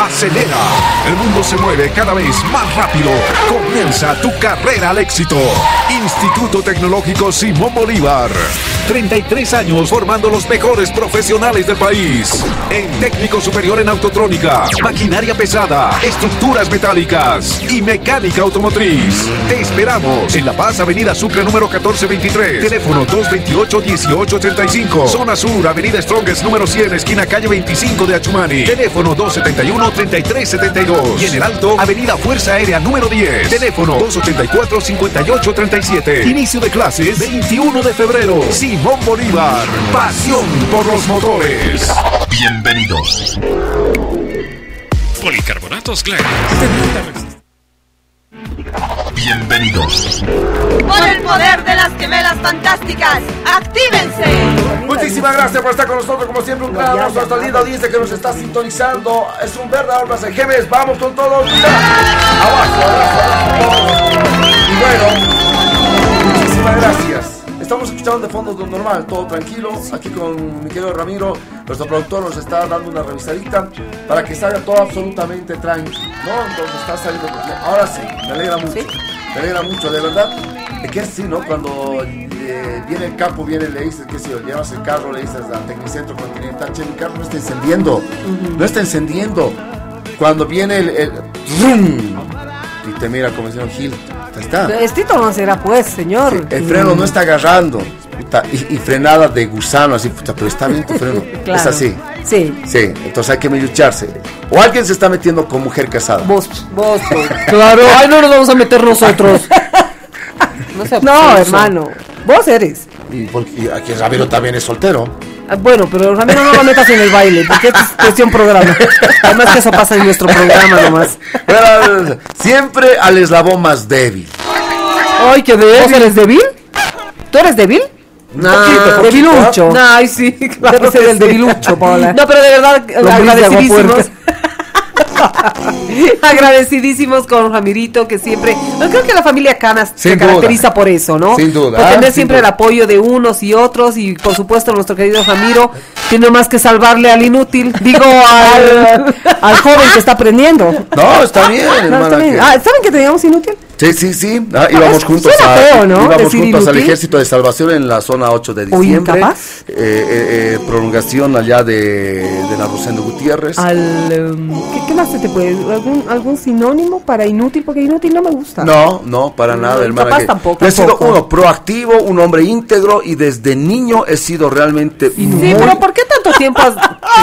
acelera. El mundo se mueve cada vez más rápido. Comienza tu carrera al éxito. Instituto Tecnológico Simón Bolívar. 33 años formando los mejores profesionales del país. En técnico superior en autotrónica, maquinaria pesada, estructuras metálicas y mecánica automotriz. Te esperamos en La Paz, Avenida Sucre número 1423. Teléfono 228-1835. Zona Sur, Avenida Strongest número 100, esquina calle 25 de Achumani. Teléfono 271-3372. Y en el Alto, Avenida Fuerza Aérea número 10. Teléfono 284-5837. Inicio de clases 21 de febrero. Simón Bolívar. Pasión por los motores. Bienvenidos. Policarbonatos Glen. Bienvenidos. Por el poder de las gemelas fantásticas, ¡actívense! Muchísimas gracias por estar con nosotros, como siempre, un gran abrazo hasta linda audiencia que nos está sintonizando. Es un verdadero placer. Gemes, vamos con todos. Abajo, abajo, abajo. Y bueno, gracias. Estamos escuchando de fondo normal, todo tranquilo. Aquí con mi querido Ramiro, nuestro productor, nos está dando una revisadita para que salga todo absolutamente tranquilo. ¿No? Entonces está saliendo. Ahora sí, me alegra mucho. Me alegra mucho, de verdad. Es que es así, ¿no? Cuando eh, viene el capo, viene, le dices, qué sé yo, llevas el carro, le dices al tecnicentro está che, mi carro no está encendiendo. No está encendiendo. Cuando viene el. el. Te mira como diciendo, Gil, está. Estito no será pues, señor. El freno no está agarrando. y, y frenada de gusano, así, puta, pero está bien tu freno. Claro. Es así. Sí. Sí, entonces hay que mellucharse. O alguien se está metiendo con mujer casada. Vos, vos, pues. Claro, ay, no nos vamos a meter nosotros. No, no hermano. Vos eres. Y porque aquí Ramiro también es soltero. Ah, Bueno, pero Ramiro no lo metas en el baile, porque esto es cuestión programa. Además que eso pasa en nuestro programa nomás. Pero, siempre al eslabón más débil. Ay, qué débil. ¿Vos eres débil? ¿Tú eres débil? poquito, debilucho. Ay, sí, claro Debe ser que el sí. debilucho. No, pero de verdad, agradecidísimos. agradecidísimos con Ramirito, que siempre. Yo creo que la familia Canas se duda. caracteriza por eso, ¿no? Sin duda, Por ah, tener sin siempre duda. el apoyo de unos y otros, y por supuesto, nuestro querido Ramiro tiene más que salvarle al inútil. Digo, al. Al joven que está aprendiendo. No, está bien, No, hermana. está bien. que- Ah, ¿saben que teníamos inútil? Sí, sí, sí. Ah, íbamos es- juntos, a, feo, ¿no? íbamos juntos al. Ejército de Salvación en la zona 8 de ¿O diciembre. Eh, eh, eh, prolongación allá de, de la Rosendo Gutiérrez. Al, em, ¿qué, qué más se te puede? ¿Algún, ¿Algún sinónimo para inútil? Porque inútil no me gusta. No, no, para No, nada, hermana. incapaz que- tampoco, he sido uno proactivo, un hombre íntegro y desde niño he sido realmente Sí, muy pero ¿por qué tanto tiempo has,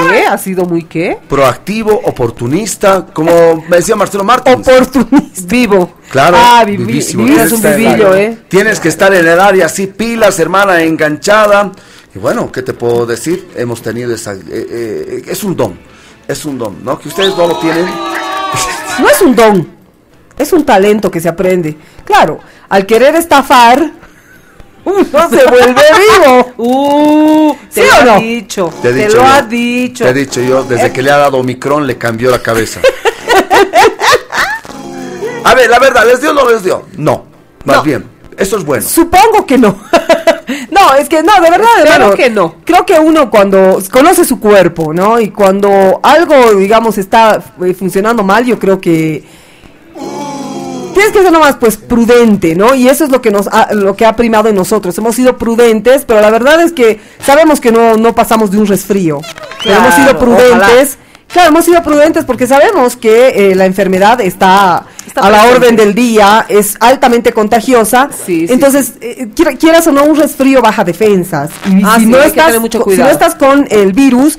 ¿qué? ¿Ha sido muy qué? proactivo, oportunista, como me decía Marcelo Martins. Oportunista. Vivo. Claro, Ah, viví, vivísimo. un vivillo, ¿eh? Tienes que estar en el área así, pilas, hermana, enganchada. Y bueno, ¿qué te puedo decir? Hemos tenido esa... eh, eh, es un don, es un don, ¿no? Que ustedes no lo tienen. No es un don, es un talento que se aprende. Claro, al querer estafar, uno se vuelve vivo. Uh, te ¿Sí lo o ha no? dicho. Te he Te, dicho lo yo. ha dicho. Te he dicho yo, desde que le ha dado Omicron le cambió la cabeza. A ver, la verdad, ¿les dio o no les dio? No, más No. bien, eso es bueno. Supongo que no. no, es que no, de verdad, Espero hermano, que no. Creo que uno cuando conoce su cuerpo, ¿no? Y cuando algo, digamos, está eh, funcionando mal, yo creo que tienes que ser nomás pues prudente, ¿no? Y eso es lo que nos ha, lo que ha primado en nosotros. Hemos sido prudentes, pero la verdad es que sabemos que no, no pasamos de un resfrío. Pero hemos sido Claro, prudentes. Claro, hemos sido prudentes porque sabemos que eh, la enfermedad está, Está a la presente. orden del día, es altamente contagiosa. Sí, sí, Entonces, eh, quiera- quieras o no, un resfrío baja defensas. Y Ah, si, sí, no estás, mucho si no estás con el virus,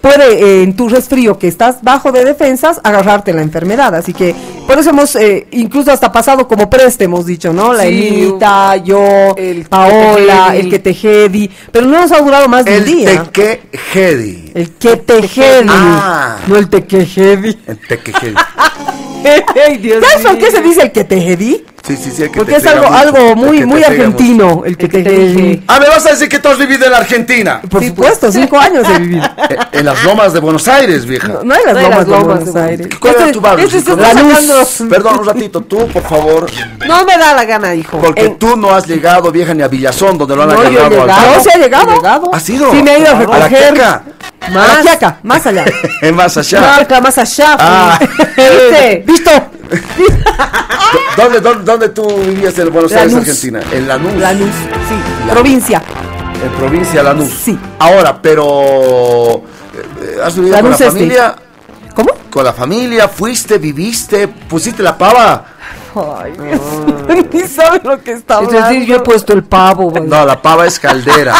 puede eh, en tu resfrío que estás bajo de defensas agarrarte la enfermedad. Así que por eso hemos eh, incluso hasta pasado como preste, hemos dicho, ¿no? La Sí. Yo, El Paola, el que tejedi, pero no nos ha durado más de un El día. tequejedi. el que tejedi, Ah. no el tequejedi. El tequejedi. Ay, Dios ¿Sabes por mío. qué se dice el que tejedi? Sí, sí, sí. el que Porque te es algo, mucho, algo muy, te muy mucho. argentino, el que El tejedi. tejedi. Ah, me vas a decir que tú has vivido en la Argentina. Por supuesto, cinco años he vivido. Eh, en las lomas de Buenos Aires, vieja. No, no hay las No lomas las de lomas Buenos de Buenos Aires. ¿Cuál era Este- tu barrio? este está Lanús. Perdón, un ratito, tú, por favor. No me da la gana, hijo. Porque En- tú no has llegado, vieja, ni a Villazón, donde lo han No, agarrado. ¿No se ha llegado? ¿Has ido? Sí, me he ido a la recoger. Más. Arequiaca, más allá. más allá. Marca, más allá. Ah. ¿Viste? ¿Visto? ¿Dónde, dónde, dónde tú vivías en Buenos Aires. Argentina? En Lanús. Lanús, sí. Provincia. En provincia Lanús. Sí. Ahora, pero... eh, ¿Has vivido Lanús con la este. familia? ¿Cómo? ¿Con la familia? ¿Fuiste? ¿Viviste? ¿Pusiste la pava? Ay, Ni sabe lo que está Es hablando. decir, yo he puesto el pavo. güey. No, la pava es caldera.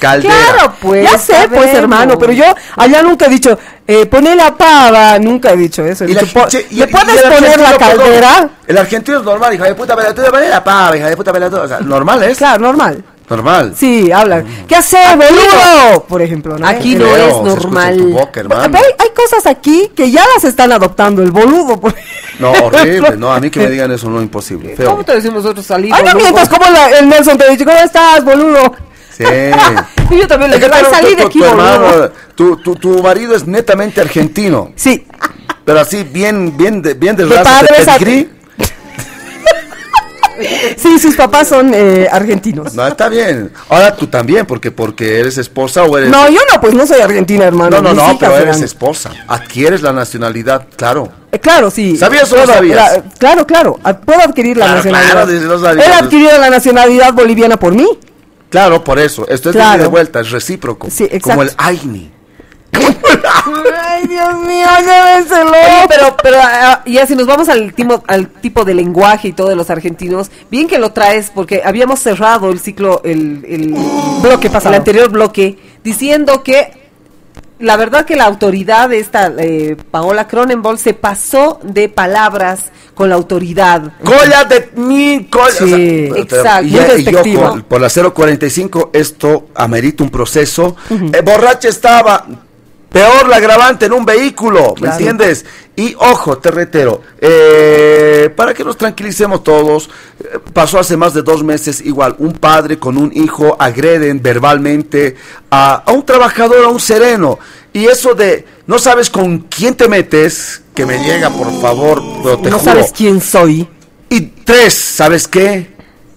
Caldera. Claro, pues. Ya sé, pues, hermano, pero yo allá nunca he dicho, eh, poné la pava, nunca he dicho eso. He Y la dicho, po- che- y- ¿Le y puedes poner la argentino, perdón, caldera? El argentino es normal, hija de puta, pero tú le pones la pava, hija de puta, pero tú- O sea, normal es. Claro, normal. Normal. Sí, hablan. ¿Qué haces, boludo? Por ejemplo, ¿no? Aquí no Creo, es se escucha en normal. tu boca, hermano. Pero hay, hay cosas aquí que ya las están adoptando, el boludo. por No, horrible. No, a mí que me digan eso no imposible. Feo. ¿Cómo te decimos nosotros salir? Ay, no mientas, como la- el Nelson te dice, ¿cómo estás, boludo? Sí. Y yo también le digo, "Ay, tu- salí de aquí, tu hermano, tu, tu, tu marido es netamente argentino, Sí, pero así bien, bien de, bien de, De raza, de sí, sus papás son eh, argentinos. No, está bien. Ahora tú también, porque porque eres esposa o eres... No, yo no, pues no soy argentina, hermano. no, no, no, pero eres esposa. Adquieres la nacionalidad, claro. Eh, claro, sí. ¿Sabías o no sabías? la- claro, claro. a- Puedo adquirir la Claro, nacionalidad. claro, no sabías. Ha adquirido la nacionalidad boliviana por mí. Claro, por eso. Esto es de Claro. de vuelta, es recíproco. Sí, exacto. Como el AINI. Ay, Dios mío, llévenselo. Oye, pero, pero ah, ya si nos vamos al tipo, al tipo de lenguaje y todo de los argentinos, bien que lo traes, porque habíamos cerrado el ciclo, el, el Bloque pasado. el anterior bloque, diciendo que la verdad que la autoridad de esta eh, Paola Cronenbol se pasó de palabras con la autoridad. Colla de mi colla. Sí, exacto, Y, muy y yo por, por la 045 esto amerita un proceso. Eh, borracha estaba. Peor la agravante en un vehículo, ¿me Claro. entiendes? Y ojo, te reitero, eh, para que nos tranquilicemos todos, eh, pasó hace más de dos meses igual, un padre con un hijo agreden verbalmente a, a un trabajador, a un sereno. Y eso de, no sabes con quién te metes, que me llega, por favor, pero te no juro. sabes quién soy. Y tres, ¿sabes qué?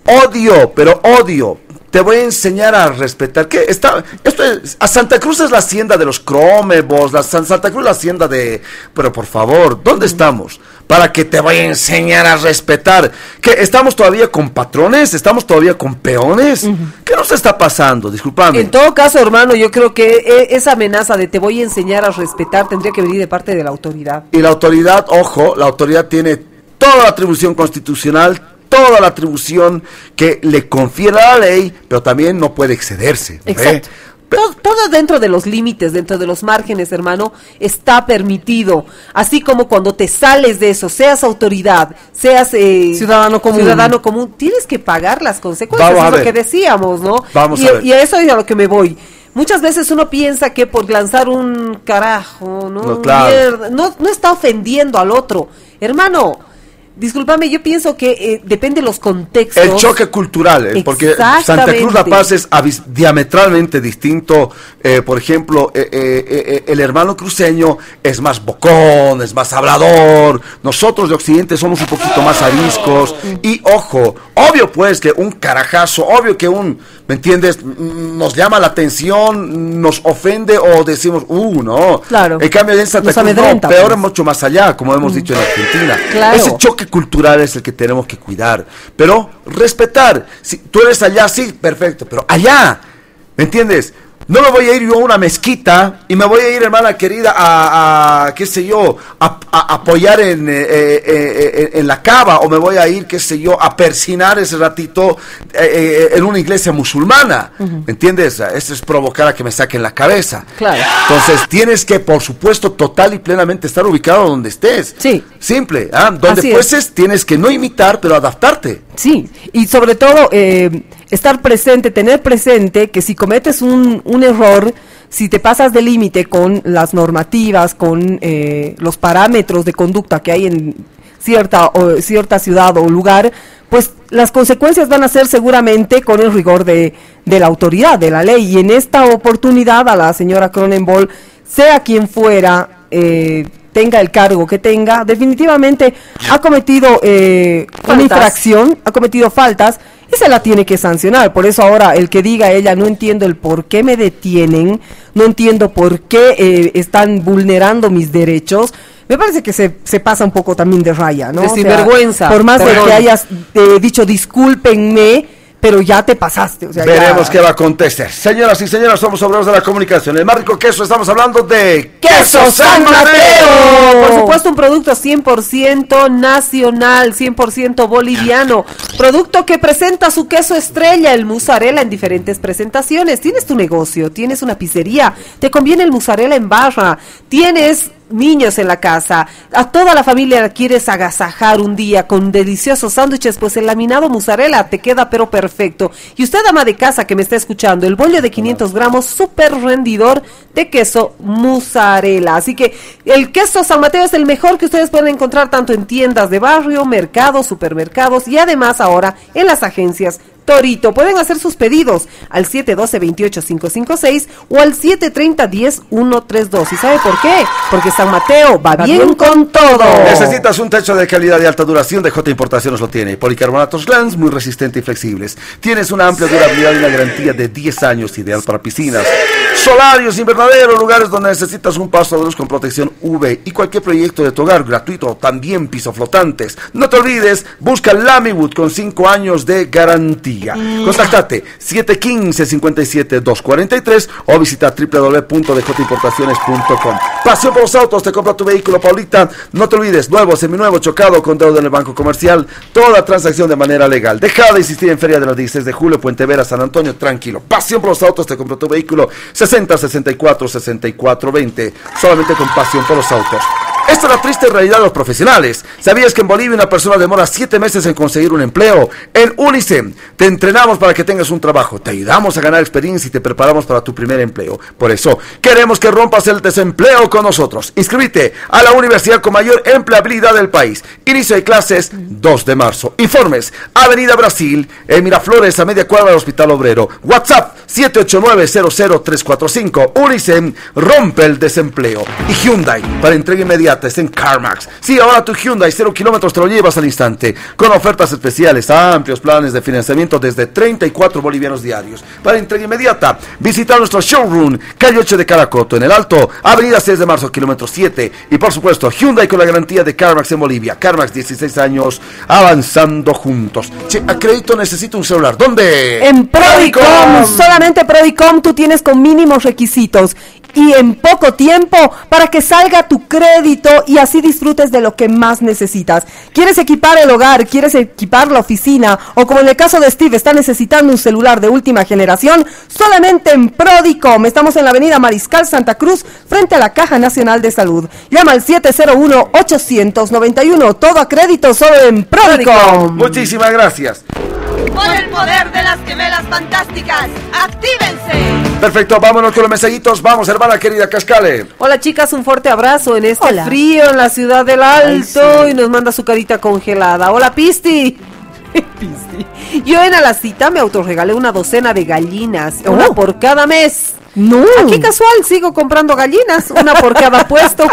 Odio, pero odio. Te voy a enseñar a respetar. ¿Qué? Está, esto es- a Santa Cruz es la hacienda de los cromebos, la San- Santa Cruz es la hacienda de... Pero por favor, ¿dónde estamos? Para que te voy a enseñar a respetar. ¿Qué? ¿Estamos todavía con patrones? ¿Estamos todavía con peones? ¿Qué nos está pasando? Disculpame. En todo caso, hermano, yo creo que eh, esa amenaza de te voy a enseñar a respetar tendría que venir de parte de la autoridad. Y la autoridad, ojo, la autoridad tiene toda la atribución constitucional, toda la atribución que le confiera la ley, pero también no puede excederse. Exacto. Pe- Todo, todo dentro de los límites, dentro de los márgenes, hermano, está permitido. Así como cuando te sales de eso, seas autoridad, seas eh, Ciudadano común. ciudadano común, tienes que pagar las consecuencias, Vamos a es lo ver. que decíamos, ¿no? Vamos y, a ver. y a eso es a lo que me voy. Muchas veces uno piensa que por lanzar un carajo, ¿no? No, claro. Mierda, no, no está ofendiendo al otro. Hermano, discúlpame, yo pienso que eh, depende de los contextos. El choque cultural, eh, porque Santa. Cruz La Paz es diametralmente distinto. eh, por ejemplo, el hermano cruceño es más bocón, es más hablador. Nosotros de Occidente somos un poquito más ariscos. Y ojo, obvio pues que un carajazo, obvio que un, ¿me entiendes? Mm, Nos llama la atención, nos ofende o decimos, uh, no. Claro. En cambio, en Santa Cruz no, peor pues. mucho más allá, como hemos dicho en Argentina. Claro. Ese choque cultural es el que tenemos que cuidar. Pero respetar. Si tú eres allá, sí, perfecto. Pero allá, ¿me entiendes? No me voy a ir yo a una mezquita y me voy a ir, hermana querida, a, a, qué sé yo, a, a apoyar en, eh, eh, eh, en la cava o me voy a ir, qué sé yo, a persinar ese ratito eh, en una iglesia musulmana. ¿Me entiendes? Eso es provocar a que me saquen la cabeza. Claro. Entonces tienes que, por supuesto, total y plenamente estar ubicado donde estés. Sí. Simple. ¿ah? Donde Así es. fueses, tienes que no imitar, pero adaptarte. Sí, y sobre todo eh, estar presente, tener presente que si cometes un, un error, si te pasas de límite con las normativas, con eh, los parámetros de conducta que hay en cierta, o, cierta ciudad o lugar, pues las consecuencias van a ser seguramente con el rigor de, de la autoridad, de la ley. Y en esta oportunidad a la señora Cronenbol, sea quien fuera, eh, tenga el cargo que tenga, definitivamente ha cometido eh, una infracción, ha cometido faltas y se la tiene que sancionar. Por eso ahora el que diga ella, no entiendo el por qué me detienen, no entiendo por qué eh, están vulnerando mis derechos. Me parece que se, se pasa un poco también de raya, ¿no? De O sea, sinvergüenza, por más de que hayas eh, dicho discúlpenme, pero ya te pasaste. O sea, Veremos ya- qué va a acontecer. Señoras y señores, somos obreros de la comunicación. El más rico queso, estamos hablando de ¡Queso San Mateo! Por supuesto, un producto 100% nacional, 100% boliviano. Producto que presenta su queso estrella, el mozzarella, en diferentes presentaciones. Tienes tu negocio, tienes una pizzería, te conviene el mozzarella en barra, tienes niños en la casa, a toda la familia quieres agasajar un día con deliciosos sándwiches, pues el laminado mozzarella te queda pero perfecto. Y usted, ama de casa que me está escuchando, el bollo de 500 gramos, súper rendidor de queso mozzarella. Así que el queso San Mateo es el mejor que ustedes pueden encontrar tanto en tiendas de barrio, mercados, supermercados y además ahora en las agencias Torito. Pueden hacer sus pedidos al 712-28556 o al 730-10132. ¿Y sabe por qué? Porque San Mateo va bien con todo. Necesitas un techo de calidad y alta duración, de J Importaciones lo tiene. Policarbonatos Glans, muy resistente y flexibles. Tienes una amplia durabilidad y una garantía de 10 años, ideal para piscinas, solarios, invernaderos, lugares donde necesitas un paso de luz con protección UV y cualquier proyecto de tu hogar gratuito, también piso flotantes. No te olvides, busca Lamywood con 5 años de garantía. Contáctate 715-57-243 o visita www.djimportaciones.com. Pasión por los autos, te compra tu vehículo, Paulita. No te olvides, nuevo, seminuevo, chocado, con deuda en el banco comercial. Toda transacción de manera legal. Deja de insistir en Feria de los 16 de julio, Puente Vera, San Antonio, tranquilo. Pasión por los autos, te compra tu vehículo 60 64 64 20. Solamente con pasión por los autos. Esta es la triste realidad de los profesionales. ¿Sabías que en Bolivia una persona demora 7 meses en conseguir un empleo? En Unicem te entrenamos para que tengas un trabajo, te ayudamos a ganar experiencia y te preparamos para tu primer empleo. Por eso, queremos que rompas el desempleo con nosotros. Inscríbete a la universidad con mayor empleabilidad del país. Inicio de clases 2 de marzo. Informes, Avenida Brasil, en Miraflores, a media cuadra del Hospital Obrero. WhatsApp 789-00345. Unicem rompe el desempleo. Y Hyundai, para entrega inmediata, está en CarMax. Sí, ahora tu Hyundai 0 kilómetros te lo llevas al instante. Con ofertas especiales, amplios planes de financiamiento desde 34 bolivianos diarios. Para entrega inmediata, visita nuestro showroom, calle 8 de Caracoto, en el Alto, Avenida 6 de marzo, kilómetro 7. Y por supuesto, Hyundai con la garantía de CarMax en Bolivia. CarMax 16 años, avanzando juntos. Che, a crédito necesito un celular. ¿Dónde? En Prodicom, solamente Prodicom tú tienes con mínimos requisitos y en poco tiempo para que salga tu crédito y así disfrutes de lo que más necesitas. ¿Quieres equipar el hogar? ¿Quieres equipar la oficina? O como en el caso de Steve, está necesitando un celular de última generación, solamente en Prodicom. Estamos en la avenida Mariscal Santa Cruz, frente a la Caja Nacional de Salud. Llama al 701-891. Todo a crédito solo en Prodicom. Muchísimas gracias. Por el poder de las gemelas fantásticas, actívense. Perfecto, vámonos con los mensajitos. Vamos, hermana querida Cascale. Hola chicas, un fuerte abrazo en este Hola. frío en la ciudad del Alto y nos manda su carita congelada. Hola Pisti. Pisti. Yo en a la cita me autorregalé una docena de gallinas, una Oh. por cada mes. No. Aquí casual sigo comprando gallinas, una por cada puesto.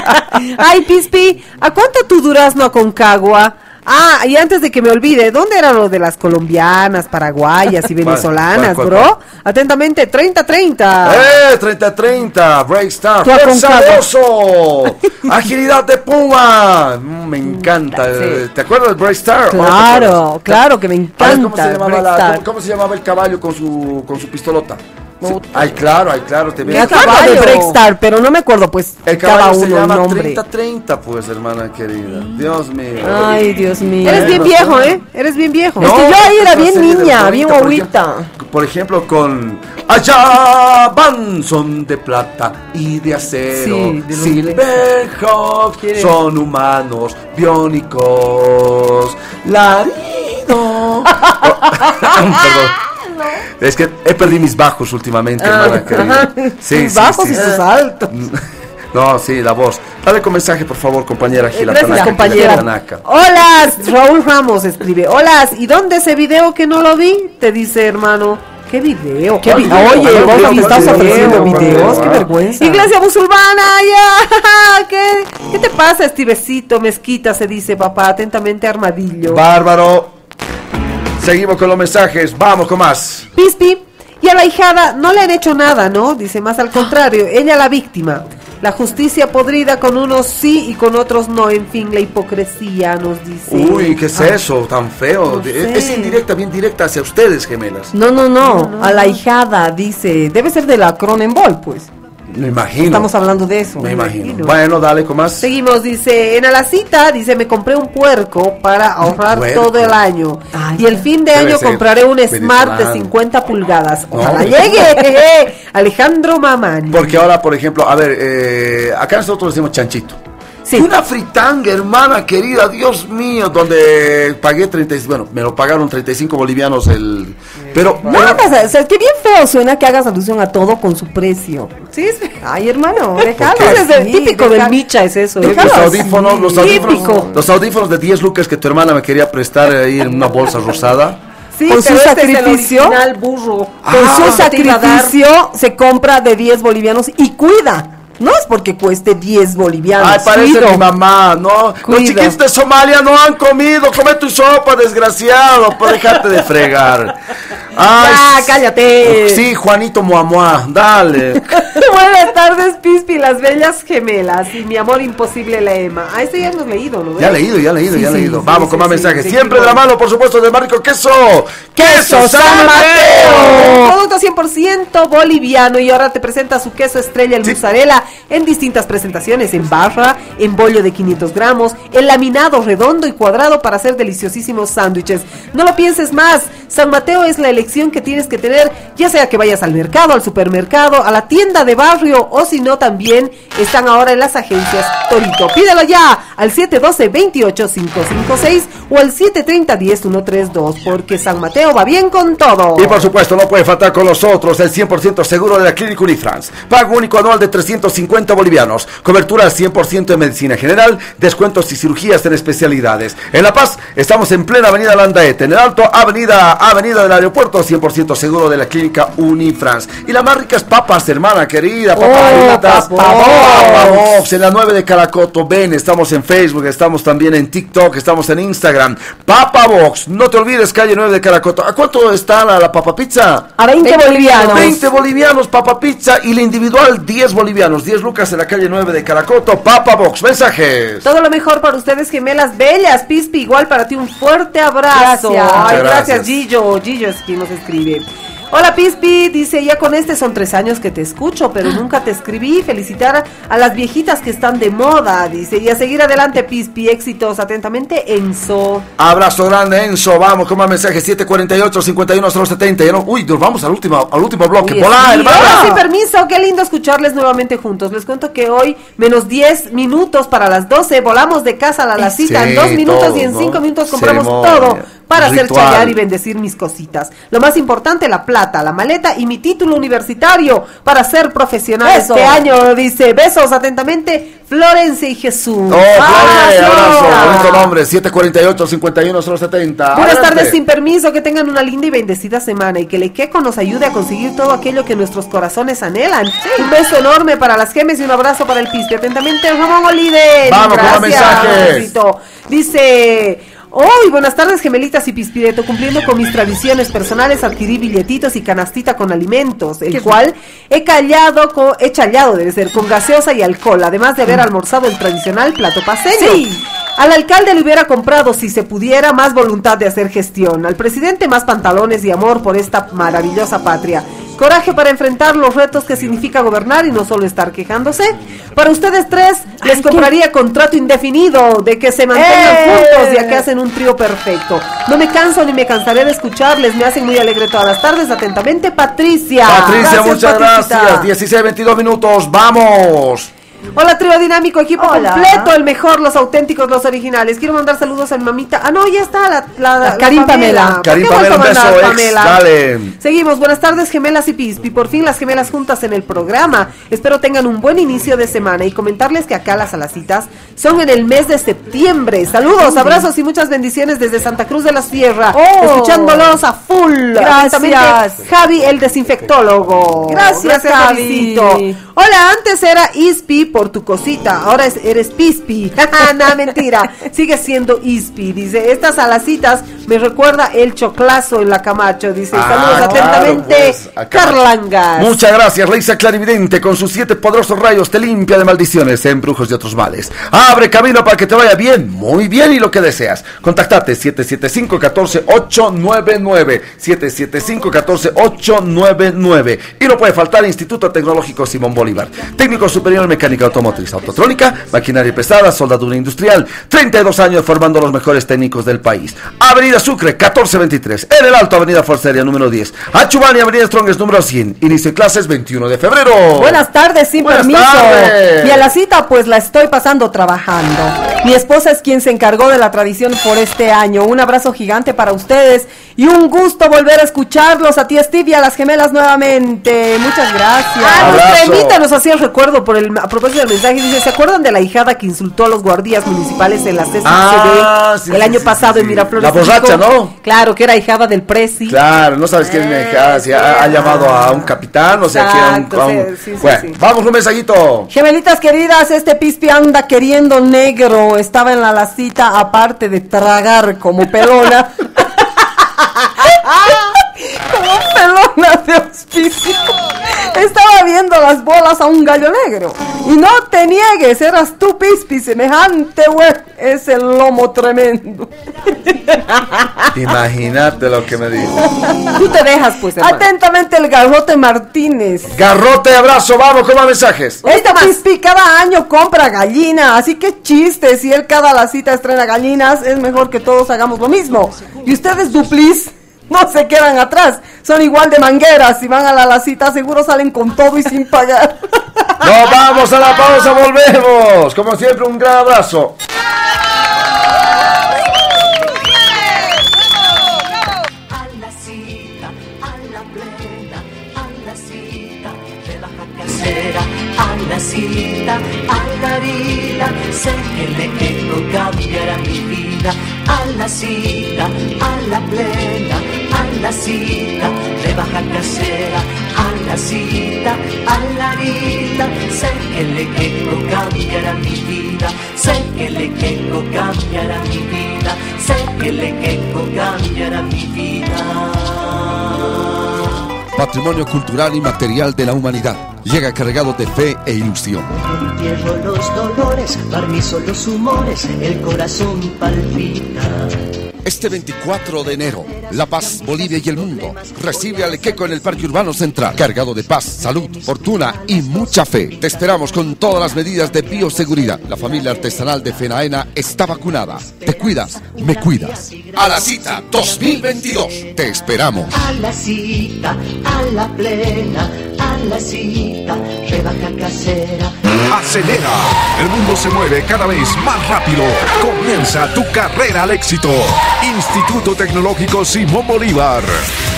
Ay, Pispi, ¿a cuánto tu durazno aconcagua? Ah, y antes de que me olvide, ¿dónde era lo de las colombianas, paraguayas y venezolanas, cuál, bro? cuál? Atentamente, 30-30. ¡Eh! 30-30, Break Star, Tú ¡Fuerza aconcagua. de oso! ¡Agilidad de puma! Mm, me encanta. Sí. ¿Te acuerdas del Break Star? ¿O no te Claro, acuerdas? claro que me ver, encanta. ¿cómo, se llamaba la- Breakstar. cómo- cómo se llamaba el caballo con su, con su pistolota? Puta. Ay, claro, ay, claro. Te Me veo. acuerdo de? Breakstar, pero no me acuerdo, pues, El caballo se uno llama nombre. 30-30, pues, hermana querida. Dios mío. Ay, Dios mío. Eres bien viejo, sé. ¿eh? Eres bien viejo. No. que yo ahí era bien niña, bien 90, por guaguita. ejemplo- Por ejemplo, con Allá van son de plata y de acero. Sí, de Silverhawk ¿Quién es? son humanos, biónicos. Larido. Perdón. Es que he perdido mis bajos últimamente, hermana querida. Sí, Tus sí, bajos sí. y tus altos. No, sí, la voz. Dale con mensaje, por favor, compañera Gila Gracias, Tanaka, compañera. Gila Tanaka. Hola, Raúl Ramos escribe. Hola, ¿y dónde ese video que no lo vi? Te dice, hermano. ¿Qué video? ¿Qué ¿Cuál vi- video? Oye, ¿Cuál vos ¿Cuál estás video? ofreciendo videos, qué Ah. vergüenza. Iglesia musulmana, ya. ¿Qué, ¿Qué te pasa, Estivecito? Mezquita, se dice, papá. Atentamente, armadillo. Bárbaro. Seguimos con los mensajes. Vamos con más. Pispi. Y a la hijada no le han hecho nada, ¿no? Dice más al contrario, ella la víctima. La justicia podrida con unos sí y con otros no. En fin, la hipocresía nos dice. Uy, ¿qué es Ah, eso? Tan feo. no Es, sé. es indirecta, bien directa hacia ustedes, gemelas. No, no, no, a la hijada dice, debe ser de la Cronenbol, pues. Me imagino. Estamos hablando de eso. Me imagino. imagino. Bueno, dale con más. Seguimos, dice, en a la cita, dice, me compré un puerco para ahorrar puerco. todo el año. Ay, y el fin de año ser compraré un Smart de venezolano. 50 pulgadas. Ojalá llegue. Alejandro Mamani. Porque ahora, por ejemplo, a ver, eh, acá nosotros decimos chanchito. Sí. Una fritanga, hermana querida, Dios mío, donde pagué 30, y- bueno, me lo pagaron 35 bolivianos el... Pero... No o sea, que bien feo suena que hagas alusión a todo con su precio. Sí, sí. Ay, hermano, déjalo. Es el típico del Micha, es eso. Los, ¿eh? audífonos, los audífonos, Típico. los audífonos de 10 lucas que tu hermana me quería prestar ahí en una bolsa rosada. Sí, Con su este es el sacrificio. original burro. Con Ah, su a dar. sacrificio se compra de 10 bolivianos y cuida. No es porque cueste 10 bolivianos. Ay, parece cuido. mi mamá, ¿no? Los chiquitos de Somalia no han comido, come tu sopa, desgraciado, por dejarte de fregar. Ay, s- cállate. Sí, Juanito Muamua, dale. Buenas tardes, Pispi, las bellas gemelas y mi amor imposible la Ema. Ah, este ya hemos leído, ¿no? Ya leído, ya leído, Sí, ya sí, leído. sí, Vamos con más mensajes. Siempre de la mano, por supuesto, de Marco Queso. ¡Queso San Mateo! Producto 100% boliviano y ahora te presenta su queso estrella, el mozzarella, en distintas presentaciones, en barra, en bollo de 500 gramos, en laminado redondo y cuadrado para hacer deliciosísimos sándwiches. No lo pienses más, San Mateo es la elección que tienes que tener, ya sea que vayas al mercado, al supermercado, a la tienda de barrio o si no también están ahora en las agencias Torito. Pídelo ya al 712-28556 o al 730-10132 porque San Mateo va bien con todo. Y por supuesto, no puede faltar con nosotros el 100% seguro de la Clínica Unifrance. Pago único anual de 350 bolivianos. Cobertura al 100% de medicina general. Descuentos y cirugías en especialidades. En La Paz, estamos en plena Avenida Landaete. En el Alto, Avenida, Avenida del Aeropuerto, 100% seguro de la Clínica Unifrance. Y las más ricas papas, hermana querida. Papas Oh, fritas. Papa Papa Box. Box, en la 9 de Caracoto. Ven, estamos en Facebook, estamos también en TikTok, estamos en Instagram. Papa Box, no te olvides, calle 9 de Caracoto. ¿A cuánto está la, la papa pizza? A 20 bolivianos. 20 bolivianos, papa pizza y la individual 10 bolivianos, 10 lucas en la calle 9 de Caracoto, Papa Box, mensajes. Todo lo mejor para ustedes, gemelas bellas. Pispi, igual para ti un fuerte abrazo. Gracias. Ay, gracias. Gillo. Gillo es quien nos escribe. Hola Pispi, dice, ya con este son tres años que te escucho, pero nunca te escribí. Felicitar a las viejitas que están de moda, dice, y a seguir adelante Pispi, éxitos. Atentamente, Enzo. Abrazo grande, Enzo. Vamos con más mensajes. 748-51070. Ya no- Uy, nos vamos al último, al último bloque. Hola, sí, ahora sí, permiso, qué lindo escucharles nuevamente juntos. Les cuento que hoy, menos 10 minutos para las 12, volamos de casa a la, la cita. en Sí, dos minutos todo, y en ¿no? cinco minutos compramos Ceremonia, todo para hacer ritual. chayar y bendecir mis cositas. Lo más importante, la plata, la maleta y mi título universitario para ser profesional Eso. este año. Dice, besos atentamente, Florencia y Jesús. Oh, Flore, abrazo. Bonito nombre. 748-51070. Buenas tardes, sin permiso, que tengan una linda y bendecida semana y que el Equeco nos ayude a conseguir todo aquello que nuestros corazones anhelan. Un beso enorme para las gemes y un abrazo para el Pispi. Atentamente, Ramón Oliden. Vamos con los mensajes. Rosito. Dice... Hoy, buenas tardes, gemelitas y pispireto. Cumpliendo con mis tradiciones personales, adquirí billetitos y canastita con alimentos, el cual he callado, con, he challado, debe ser, con gaseosa y alcohol, además de haber almorzado el tradicional plato paseño. Sí. Al alcalde le hubiera comprado, si se pudiera, más voluntad de hacer gestión. Al presidente más pantalones y amor por esta maravillosa patria. Coraje para enfrentar los retos que significa gobernar y no solo estar quejándose. Para ustedes tres, les Ay, compraría contrato indefinido de que se mantengan ¡Eh! juntos ya que hacen un trío perfecto. No me canso ni me cansaré de escucharles. Me hacen muy alegre todas las tardes. Atentamente, Patricia. Patricia, Gracias, muchas Patricita. gracias. 16, 22 minutos. Vamos. Hola, trío dinámico, equipo Hola. completo, el mejor, los auténticos, los originales. Quiero mandar saludos a mi mamita. Ah, no, ya está la, la, la Karim Pamela. ¿Por Karim Pamela, un a mandar, beso, ex. Pamela? Dale. Seguimos, buenas tardes, gemelas y pispi. Por fin las gemelas juntas en el programa. Espero tengan un buen inicio de semana y comentarles que acá las alacitas son en el mes de septiembre. Saludos, abrazos y muchas bendiciones desde Santa Cruz de la Sierra. Oh. Escuchándolos a full. Gracias. Javi, el desinfectólogo. Gracias, Javi. Javicito. Hola, antes era Ispi por tu cosita, ahora es- eres Pispi. no, mentira. Sigue siendo Ispi. Dice, estas alacitas Me recuerda el choclazo en la Camacho. Dice, Ah, saludos claro, atentamente, pues. Carlangas. Muchas gracias, Reisa Clarividente, con sus siete poderosos rayos te limpia de maldiciones, embrujos y otros males. Abre camino para que te vaya bien, muy bien y lo que deseas. Contactate 775-14-899. 775-14-899. Y no puede faltar Instituto Tecnológico Simón Bolívar. Técnico Superior en Mecánica Automotriz, Autotrónica, Maquinaria Pesada, Soldadura Industrial. 32 años formando los mejores técnicos del país. Avenida Sucre, 1423. En el Alto, Avenida Forceria, número 10. Achubani, Avenida Strongest, número 100. Inicio clases 21 de febrero. Buenas tardes, sin Buenas permiso. tardes. Y a la cita, pues la estoy pasando trabajando. Mi esposa es quien se encargó de la tradición por este año. Un abrazo gigante para ustedes y un gusto volver a escucharlos a ti, Steve, y a las gemelas nuevamente. Muchas gracias. Ah, Abrazo. nuestra Emita nos hacía el recuerdo por el, a propósito del mensaje. Dice, ¿se acuerdan de la hijada que insultó a los guardias municipales en la CCCB Ah, sí, el sí, año sí, pasado en. Miraflores? La borracha? ¿no? Claro, que era hijada del Presi. Claro, no sabes quién Eh, ah, si ha, ha llamado a un capitán, o sea, que a un- Exacto, a Bueno, vamos un mensajito. Gemelitas queridas, este pispi anda queriendo negro. Estaba en la lacita, aparte de tragar como pelona. como de hospicio. Estaba viendo las bolas a un gallo negro. Y no te niegues, eras tú, pispi, semejante, güey. Es el lomo tremendo. Imagínate lo que me dice. Tú te dejas, pues, hermano. Atentamente el garrote Martínez. Garrote, abrazo, vamos con más mensajes. Este pispi cada año compra gallina, así que chiste, si él cada la cita estrena gallinas, es mejor que todos hagamos lo mismo. Y ustedes duplis no se quedan atrás, son igual de mangueras, si van a la, la cita seguro salen con todo y sin pagar. Nos vamos a la pausa, volvemos. Como siempre, un gran abrazo. A la cita, a la plena, a la cita, de baja casera, a la cita, a la vida, sé que le quedo cambiará mi vida, a la cita, a la plena, a la cita, de baja casera, a la cita, a la vida, sé que le quedo cambiará mi vida, sé que le quedo cambiará mi vida, sé que le quedo cambiará mi vida. Patrimonio cultural y material de la humanidad. Llega cargado de fe e ilusión. Entierro los dolores, barnizo los humores, el corazón palpita. Este 24 de enero, La Paz, Bolivia y el mundo recibe al Equeco en el Parque Urbano Central, cargado de paz, salud, fortuna y mucha fe. Te esperamos con todas las medidas de bioseguridad. La familia artesanal de Fenaena está vacunada. Te cuidas, me cuidas. A la cita 2022. Te esperamos. A la cita, a la plena, a la cita, rebaja casera. Acelera. El mundo se mueve cada vez más rápido. Comienza tu carrera al éxito. Instituto Tecnológico Simón Bolívar.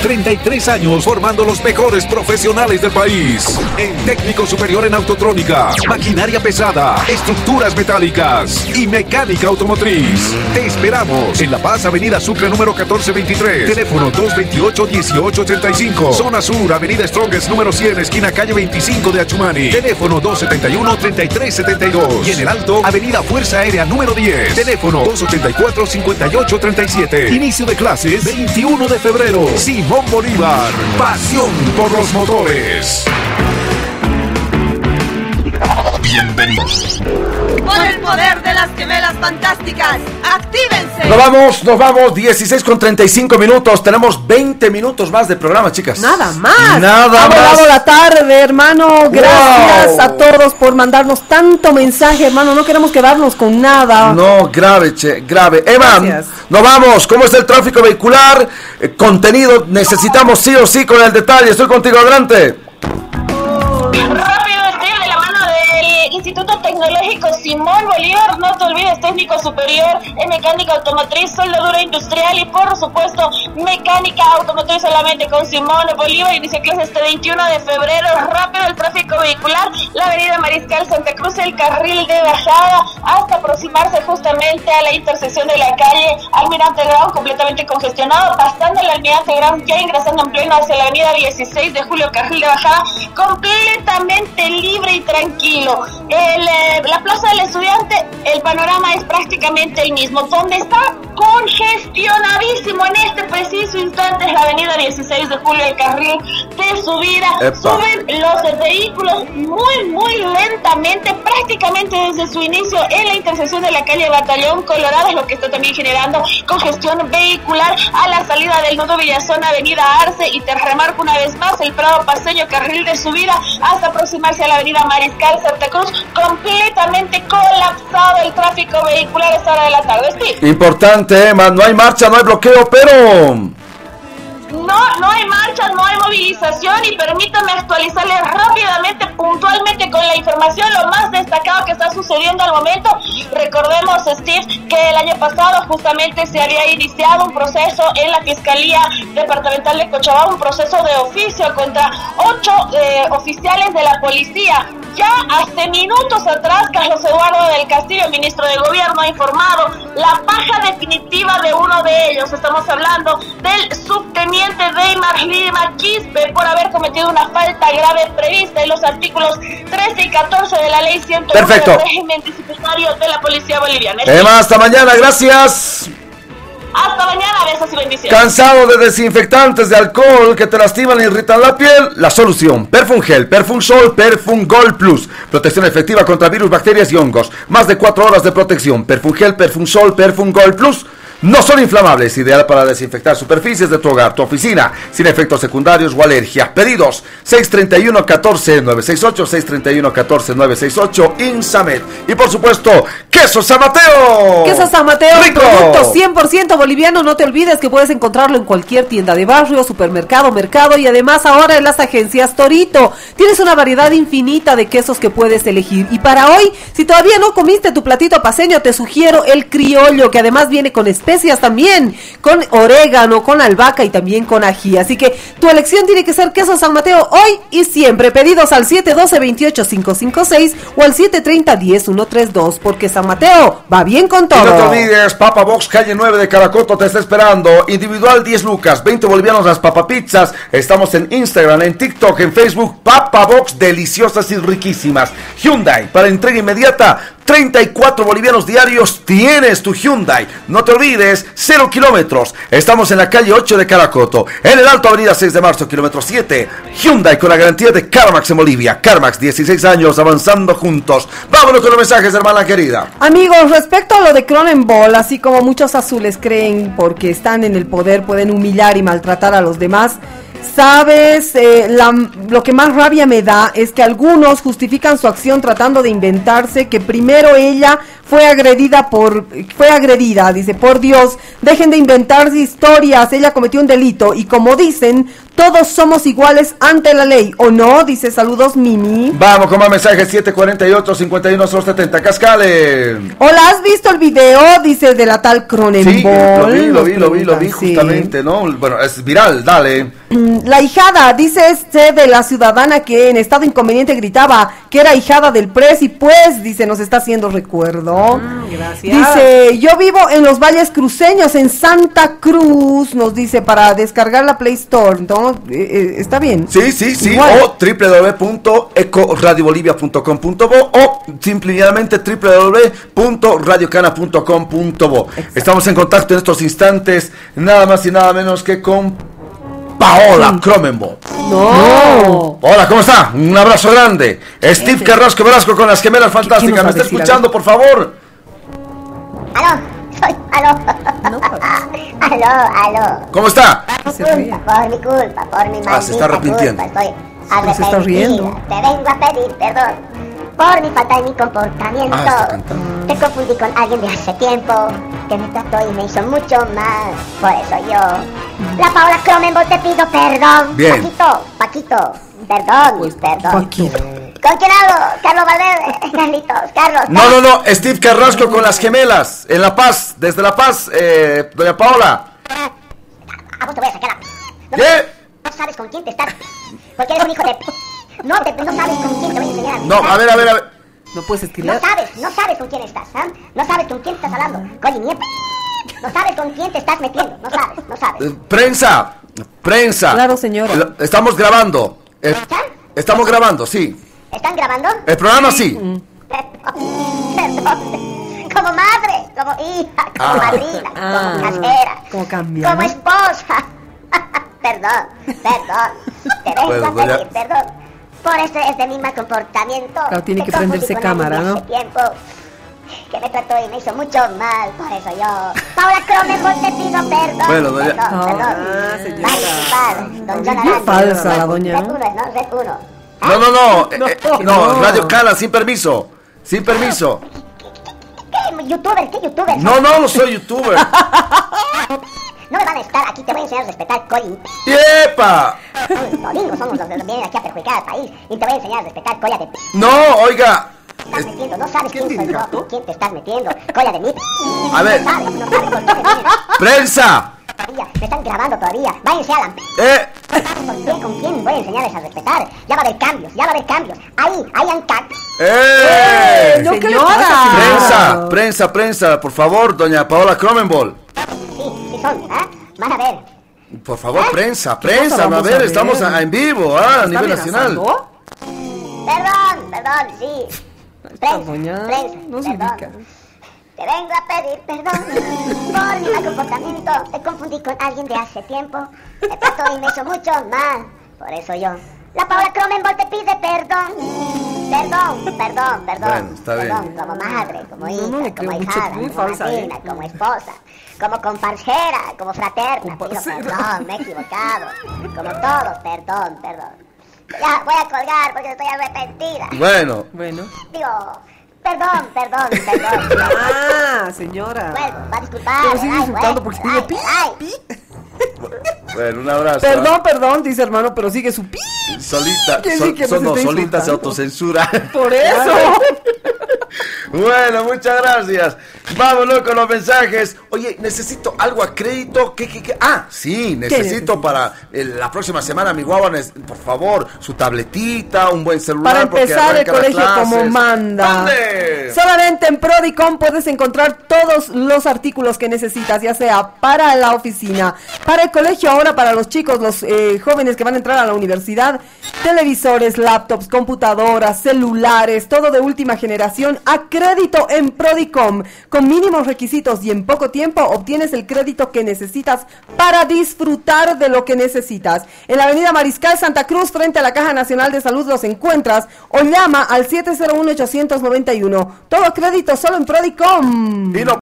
33 años formando los mejores profesionales del país. En técnico superior en autotrónica, maquinaria pesada, estructuras metálicas y mecánica automotriz. Te esperamos en La Paz, Avenida Sucre número 1423. Teléfono 228-1885. Zona Sur, Avenida Strongest número 100, esquina calle 25 de Achumani. Teléfono 271-3372. Y en el Alto, Avenida Fuerza Aérea número 10. Teléfono 284-5837. Inicio de clases 21 de febrero. Simón Bolívar. Pasión por los motores. Bienvenidos. Por el poder de las gemelas fantásticas, actívense. Nos vamos, nos vamos, 16 con 35 minutos. Tenemos 20 minutos más de programa, chicas. Nada más. Nada Ha volado la tarde, hermano. Gracias Wow. a todos por mandarnos tanto mensaje, hermano. No queremos quedarnos con nada. No, grave, che, grave. Eva, Gracias. nos vamos. ¿Cómo está el tráfico vehicular? Eh, contenido, necesitamos sí o sí con el detalle. Estoy contigo, adelante. Rápido, Instituto Tecnológico Simón Bolívar. No te olvides, técnico superior en mecánica automotriz, soldadura industrial y, por supuesto, mecánica automotriz solamente con Simón Bolívar. Inicia clases este 21 de febrero. Rápido el tráfico vehicular, la avenida Mariscal Santa Cruz, el carril de bajada, hasta aproximarse justamente a la intersección de la calle Almirante Brown, completamente congestionado, pasando el Almirante Brown, ya ingresando en pleno hacia la avenida 16 de julio, carril de bajada, completamente libre y tranquilo. El, eh, la plaza del estudiante, el panorama es prácticamente el mismo. Donde está congestionadísimo en este preciso instante es la avenida 16 de julio, el carril de subida. Epa. Suben los vehículos muy, muy lentamente, prácticamente desde su inicio en la intersección de la calle Batallón Colorado, es lo que está también generando congestión vehicular a la salida del nudo Villazón, avenida Arce, y te remarco una vez más el Prado Paseño, carril de subida hasta aproximarse a la avenida Mariscal Santa Cruz, completamente colapsado el tráfico vehicular a esta hora de la tarde. Steve. Importante, No hay marcha, no hay bloqueo, pero... No, no hay marchas, no hay movilización y permítame actualizarles rápidamente, puntualmente con la información, lo más destacado que está sucediendo al momento. Recordemos, Steve, que el año pasado justamente se había iniciado un proceso en la Fiscalía Departamental de Cochabamba, un proceso de oficio contra ocho eh, oficiales de la policía. Ya hace minutos atrás, Carlos Eduardo del Castillo, ministro de Gobierno, ha informado la baja definitiva de uno de ellos. Estamos hablando del subteniente Deimar Lima Quispe por haber cometido una falta grave prevista en los artículos 13 y 14 de la ley 101 Perfecto. del régimen disciplinario de la policía boliviana. Hasta mañana, gracias. Hasta mañana, besos y bendiciones. ¿Cansado de desinfectantes de alcohol que te lastiman e irritan la piel? La solución, Perfungel, Perfumsol, Perfungol Plus. Protección efectiva contra virus, bacterias y hongos. Más de 4 horas de protección. Perfungel, Perfumsol, Perfungol Plus. No son inflamables, ideal para desinfectar superficies de tu hogar, tu oficina, sin efectos secundarios o alergias. Pedidos 631 14 968 631 14 968 Insamed. Y por supuesto, Queso San Mateo. Queso San Mateo, Rico. producto 100% boliviano. No te olvides que puedes encontrarlo en cualquier tienda de barrio, supermercado, mercado y además ahora en las agencias Torito. Tienes una variedad infinita de quesos que puedes elegir. Y para hoy, si todavía no comiste tu platito paseño, te sugiero el criollo, que además viene con especias también, con orégano, con albahaca y también con ají. Así que tu elección tiene que ser queso San Mateo hoy y siempre. Pedidos al 712-28556 o al 730-10132, porque San Mateo va bien con Y no te todo. olvides, Papa Box, calle 9 de Caracoto te está esperando. Individual 10 lucas, 20 bolivianos las papapizzas. Estamos en Instagram, en TikTok, en Facebook. Papa Box, deliciosas y riquísimas. Hyundai, para entrega inmediata. 34 bolivianos diarios tienes tu Hyundai. No te olvides, 0 kilómetros. Estamos en la calle 8 de Caracoto, en el Alto Avenida 6 de marzo, kilómetro 7. Hyundai con la garantía de Carmax en Bolivia. Carmax, 16 años avanzando juntos. Vámonos con los mensajes, hermana querida. Amigos, respecto a lo de Cronenball, así como muchos azules creen porque están en el poder, pueden humillar y maltratar a los demás. Sabes, Eh, la- lo que más rabia me da es que algunos justifican su acción tratando de inventarse que primero ella fue agredida por, fue agredida, dice, por Dios, dejen de inventarse historias, ella cometió un delito y como dicen, todos somos iguales ante la ley, ¿o no? Dice, saludos Mimi. Vamos con más mensajes 748 51 70 Cascales. Hola, ¿has visto el video? Dice de la tal Cronenball. Sí, lo vi, lo vi, lo vi, lo vi sí. justamente, ¿no? Bueno, es viral, dale. Mm, La hijada, dice este de la ciudadana que en estado inconveniente gritaba que era hijada del pres y pues, dice, nos está haciendo recuerdo. Gracias. Dice, yo vivo en los valles cruceños, en Santa Cruz, nos dice, para descargar la Play Store. ¿no? Eh, eh, está bien. Sí, sí, sí. Igual. O www.ecoradiobolivia.com.bo o simplemente www.radiocana.com.bo. Estamos en contacto en estos instantes, nada más y nada menos que con Paola Cromenbo. No. Hola, ¿cómo está? Un abrazo grande. Steve Carrasco Velasco con las gemelas fantásticas. ¿Me está escuchando, por favor? Aló, soy, aló. aló, aló. ¿Cómo está? Se ríe. Por mi culpa, por mi Ah, se está arrepintiendo. culpa, estoy Pero se está arrepentida. riendo. Te vengo a pedir perdón por mi falta de mi comportamiento. Ah. Te confundí con alguien de hace tiempo que me trató y me hizo mucho mal. Por eso yo, la Paola Cromenbol, te pido perdón. Bien. Paquito, Paquito, perdón, perdón. Paquito. ¿Con quién hablo? Carlos Valverde, Carlitos, Carlos. No, no, no. Steve Carrasco con las gemelas. En La Paz, desde La Paz, eh, doña Paola. A vos te voy a sacar la... No, ¿Qué? no sabes con quién te estás... Porque eres un hijo de... No, te- no sabes con quién te voy a enseñar. No, a ver, a ver, a ver. No puedes No escribir. sabes, no sabes con quién estás, ¿ah? No sabes con quién estás hablando. Coño, mierda. No sabes con quién te estás metiendo. No sabes, no sabes. Eh, Prensa, prensa. Claro, señora. Estamos grabando. Eh, estamos grabando, sí. ¿Están grabando? El programa sí. Perdón. como madre, como hija, como Ah. madrina, Ah. como casera, Como como esposa. perdón, perdón. Te vengo Bueno, a doña- pedir perdón por este, este mismo comportamiento. Claro, tiene que prenderse cámara, ¿no? tiempo que me trató y me hizo mucho mal, por eso yo. Paula Cronenberg, te pido perdón. Bueno, doña- Perdón, perdón. Ah, señora. A disculpar, don Aranda. falsa la doña, Red ¿no? uno es, ¿no? Red uno. No, no, no. eh, eh, no, no. Radio Cala, sin permiso. Sin permiso. ¿Qué youtuber? ¿Qué youtuber? No, no, no soy youtuber. No me van a estar aquí, te voy a enseñar a respetar, Colin. ¡Yepa! Los gringos somos los que vienen aquí a perjudicar al país. Y te voy a enseñar a respetar, colla de p. No, oiga. estás metiendo? No sabes quién soy yo. ¿Con quién te estás metiendo? Colla de mi p. A ver. No sabes, no sabes. ¡Prensa! Están grabando todavía. Váyanse a la. ¡Eh! ¿Con quién? ¿Con quién voy a enseñarles a respetar? Ya va a haber cambios, ya va a haber cambios. Ahí, ahí han cac. ¡Eh! No, ¿qué le Señora. Prensa, prensa, prensa, por favor, doña Paola Cromenbol. Sí, sí son, ¿ah? Van a ver. Por favor, prensa, cosa prensa, a vamos a ver, ver? estamos a- en vivo, ah, a ¿Está nivel nacional. Perdón, perdón, sí. Prensa, prensa, no se perdón. ubica. Te vengo a pedir perdón por mi mal comportamiento. Te confundí con alguien de hace tiempo. Me trató y me hizo mucho mal. Por eso yo. La Paula Cromenbol te pide perdón. Perdón, perdón, perdón. Bueno, está bien. Perdón, como madre, como hija, no como hijada, como ¿eh? como esposa, como comparsera, como fraterna. Pido perdón, me he equivocado. Como todos, perdón, perdón. Ya voy a colgar porque estoy arrepentida. Bueno, Bueno. Digo, perdón, perdón, perdón. Señora. Bueno, va a disculpar. Pero sigue insultando porque sigue pi, ay. bueno, un abrazo. Perdón, perdón, dice hermano, pero sigue su pi. Solita, ¿Quién sol- sí no, solita se autocensura. Por eso. Bueno, muchas gracias. Vámonos con los mensajes. Oye, necesito algo a crédito. ¿Qué, qué, qué? Ah, sí, necesito para eh, la próxima semana, mi guagua, por favor, su tabletita, un buen celular. Para empezar el colegio como manda. ¿Dónde? Solamente en Prodicom puedes encontrar todos los artículos que necesitas, ya sea para la oficina, para el colegio, ahora para los chicos, los eh, jóvenes que van a entrar a la universidad, televisores, laptops, computadoras, celulares, todo de última generación a crédito en Prodicom. Con mínimos requisitos y en poco tiempo obtienes el crédito que necesitas para disfrutar de lo que necesitas. En la avenida Mariscal Santa Cruz, frente a la Caja Nacional de Salud, los encuentras o llama al 701-891. Todo crédito solo en Prodicom.